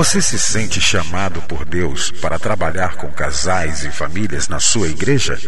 Você se sente chamado por Deus para trabalhar com casais e famílias na sua igreja?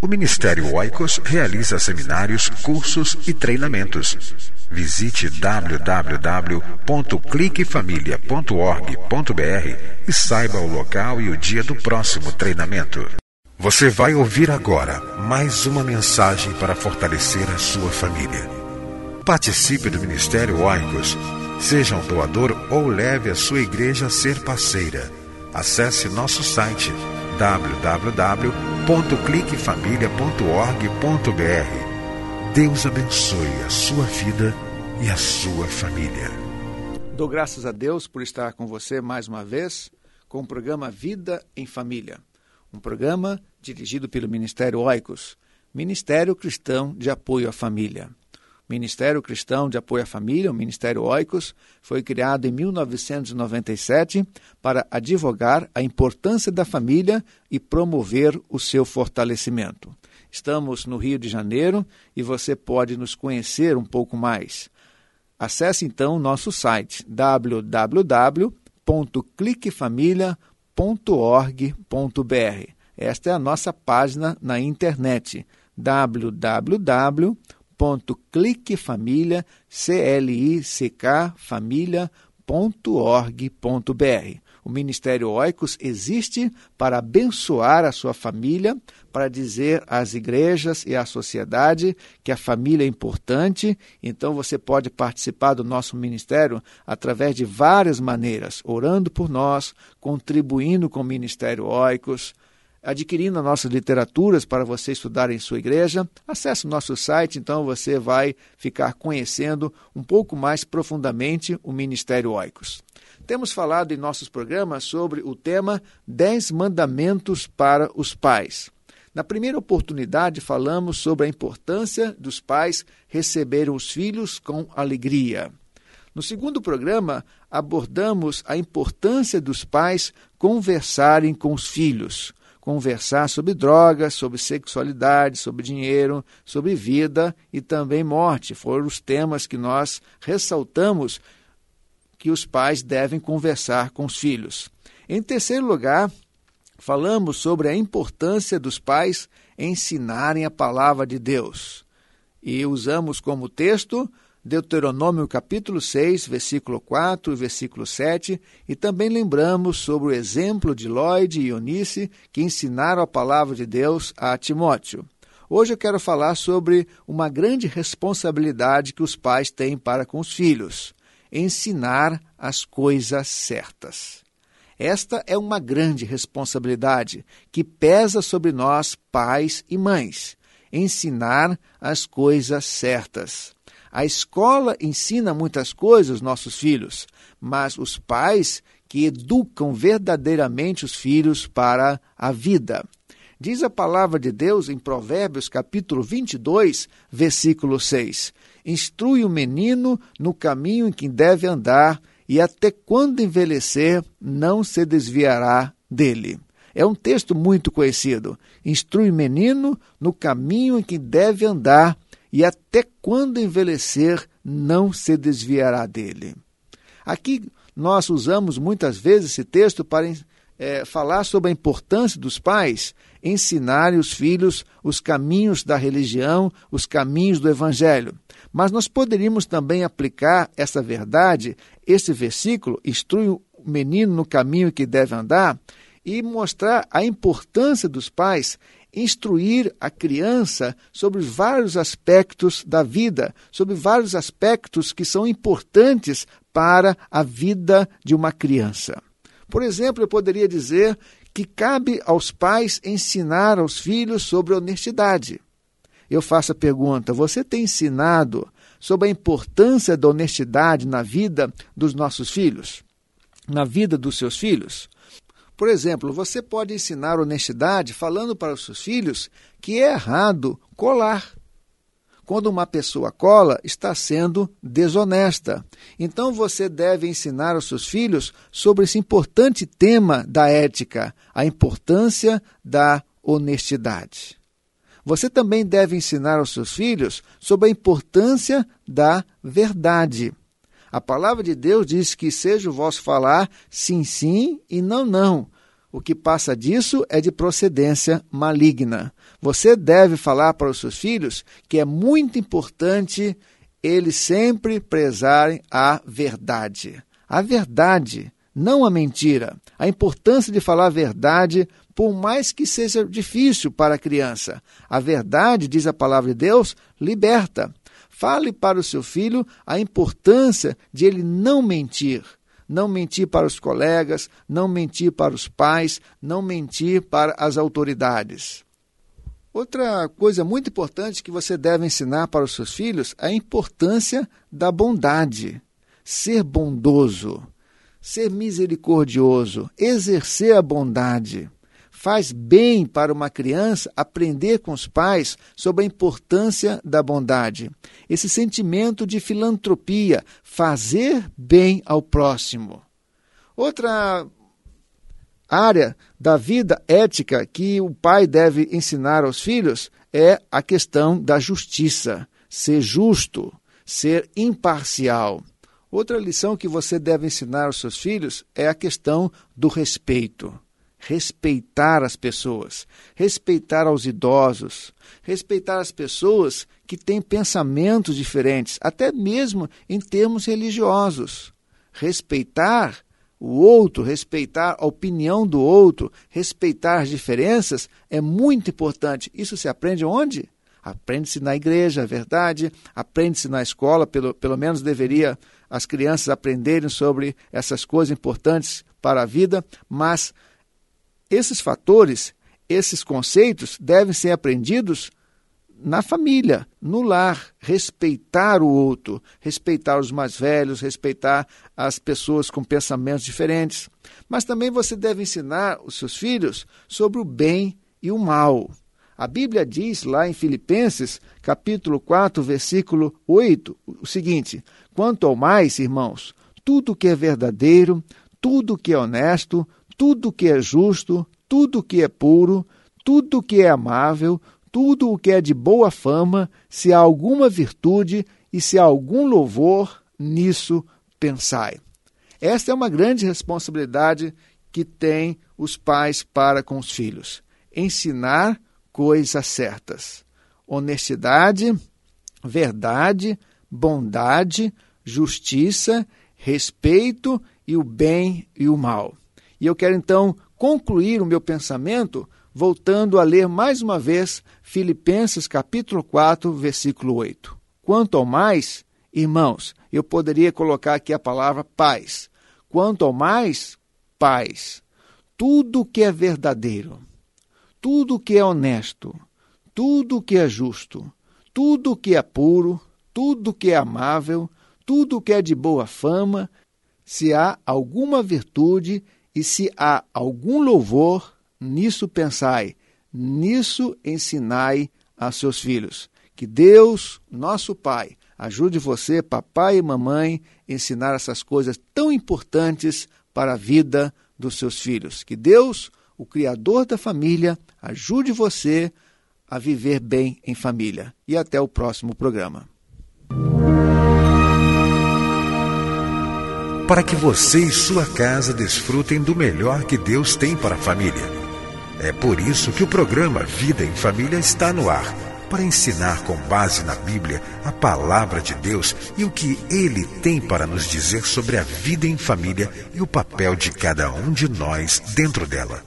O Ministério Oikos realiza seminários, cursos e treinamentos. Visite www.cliquefamilia.org.br e saiba o local e o dia do próximo treinamento. Você vai ouvir agora mais uma mensagem para fortalecer a sua família. Participe do Ministério Oikos Seja um doador ou leve a sua igreja a ser parceira. Acesse nosso site www.cliquefamilia.org.br. Deus abençoe a sua vida e a sua família. Dou graças a Deus por estar com você mais uma vez com o programa Vida em Família, um programa dirigido pelo Ministério Oicos, Ministério Cristão de Apoio à Família. Ministério Cristão de Apoio à Família, o Ministério Oicos, foi criado em 1997 para advogar a importância da família e promover o seu fortalecimento. Estamos no Rio de Janeiro e você pode nos conhecer um pouco mais. Acesse então nosso site www.cliquefamilia.org.br. Esta é a nossa página na internet www www.cliquefamilia, C-L-I-C-K, família.org.br. O Ministério Oicos existe para abençoar a sua família, para dizer às igrejas e à sociedade que a família é importante. Então você pode participar do nosso ministério através de várias maneiras, orando por nós, contribuindo com o Ministério Oicos, adquirindo nossas literaturas para você estudar em sua igreja. Acesse o nosso site, então você vai ficar conhecendo um pouco mais profundamente o Ministério Oicos. Temos falado em nossos programas sobre o tema 10 mandamentos para os pais. Na primeira oportunidade, falamos sobre a importância dos pais receberem os filhos com alegria. No segundo programa, abordamos a importância dos pais conversarem com os filhos conversar sobre drogas, sobre sexualidade, sobre dinheiro, sobre vida e também morte. Foram os temas que nós ressaltamos que os pais devem conversar com os filhos. Em terceiro lugar, falamos sobre a importância dos pais ensinarem a palavra de Deus. E usamos como texto Deuteronômio capítulo 6, versículo 4 e versículo 7, e também lembramos sobre o exemplo de Lloyd e Eunice que ensinaram a palavra de Deus a Timóteo. Hoje eu quero falar sobre uma grande responsabilidade que os pais têm para com os filhos: ensinar as coisas certas. Esta é uma grande responsabilidade que pesa sobre nós, pais e mães. Ensinar as coisas certas. A escola ensina muitas coisas aos nossos filhos, mas os pais que educam verdadeiramente os filhos para a vida. Diz a palavra de Deus em Provérbios capítulo 22, versículo 6: Instrui o menino no caminho em que deve andar, e até quando envelhecer, não se desviará dele. É um texto muito conhecido. Instrui o menino no caminho em que deve andar, e até quando envelhecer não se desviará dele. Aqui nós usamos muitas vezes esse texto para é, falar sobre a importância dos pais ensinarem os filhos os caminhos da religião, os caminhos do evangelho. Mas nós poderíamos também aplicar essa verdade, esse versículo, instrui o menino no caminho que deve andar, e mostrar a importância dos pais instruir a criança sobre vários aspectos da vida, sobre vários aspectos que são importantes para a vida de uma criança. Por exemplo, eu poderia dizer que cabe aos pais ensinar aos filhos sobre honestidade. Eu faço a pergunta: você tem ensinado sobre a importância da honestidade na vida dos nossos filhos? Na vida dos seus filhos? Por exemplo, você pode ensinar honestidade falando para os seus filhos que é errado colar. Quando uma pessoa cola, está sendo desonesta. Então você deve ensinar aos seus filhos sobre esse importante tema da ética, a importância da honestidade. Você também deve ensinar aos seus filhos sobre a importância da verdade. A palavra de Deus diz que seja o vosso falar sim, sim e não, não. O que passa disso é de procedência maligna. Você deve falar para os seus filhos que é muito importante eles sempre prezarem a verdade. A verdade, não a mentira. A importância de falar a verdade, por mais que seja difícil para a criança. A verdade, diz a palavra de Deus, liberta. Fale para o seu filho a importância de ele não mentir. Não mentir para os colegas, não mentir para os pais, não mentir para as autoridades. Outra coisa muito importante que você deve ensinar para os seus filhos é a importância da bondade. Ser bondoso, ser misericordioso, exercer a bondade. Faz bem para uma criança aprender com os pais sobre a importância da bondade. Esse sentimento de filantropia, fazer bem ao próximo. Outra área da vida ética que o pai deve ensinar aos filhos é a questão da justiça, ser justo, ser imparcial. Outra lição que você deve ensinar aos seus filhos é a questão do respeito respeitar as pessoas, respeitar aos idosos, respeitar as pessoas que têm pensamentos diferentes, até mesmo em termos religiosos. Respeitar o outro, respeitar a opinião do outro, respeitar as diferenças é muito importante. Isso se aprende onde? Aprende-se na igreja, é verdade, aprende-se na escola, pelo, pelo menos deveria as crianças aprenderem sobre essas coisas importantes para a vida, mas esses fatores, esses conceitos devem ser aprendidos na família, no lar, respeitar o outro, respeitar os mais velhos, respeitar as pessoas com pensamentos diferentes. Mas também você deve ensinar os seus filhos sobre o bem e o mal. A Bíblia diz lá em Filipenses, capítulo 4, versículo 8, o seguinte: Quanto ao mais, irmãos, tudo que é verdadeiro, tudo que é honesto, tudo que é justo, tudo que é puro, tudo que é amável, tudo o que é de boa fama, se há alguma virtude e se há algum louvor, nisso pensai. Esta é uma grande responsabilidade que têm os pais para com os filhos: ensinar coisas certas. Honestidade, verdade, bondade, justiça, respeito e o bem e o mal. E eu quero então concluir o meu pensamento voltando a ler mais uma vez Filipenses capítulo 4, versículo 8. Quanto ao mais, irmãos, eu poderia colocar aqui a palavra paz. Quanto ao mais, paz. Tudo que é verdadeiro, tudo que é honesto, tudo que é justo, tudo que é puro, tudo que é amável, tudo que é de boa fama, se há alguma virtude e se há algum louvor, nisso pensai, nisso ensinai a seus filhos. Que Deus, nosso Pai, ajude você, papai e mamãe, a ensinar essas coisas tão importantes para a vida dos seus filhos. Que Deus, o Criador da família, ajude você a viver bem em família. E até o próximo programa. Para que você e sua casa desfrutem do melhor que Deus tem para a família. É por isso que o programa Vida em Família está no ar para ensinar com base na Bíblia a palavra de Deus e o que ele tem para nos dizer sobre a vida em família e o papel de cada um de nós dentro dela.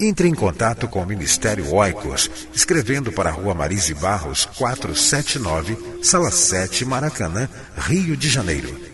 Entre em contato com o Ministério Oicos, escrevendo para a Rua Marise Barros, 479, Sala 7, Maracanã, Rio de Janeiro.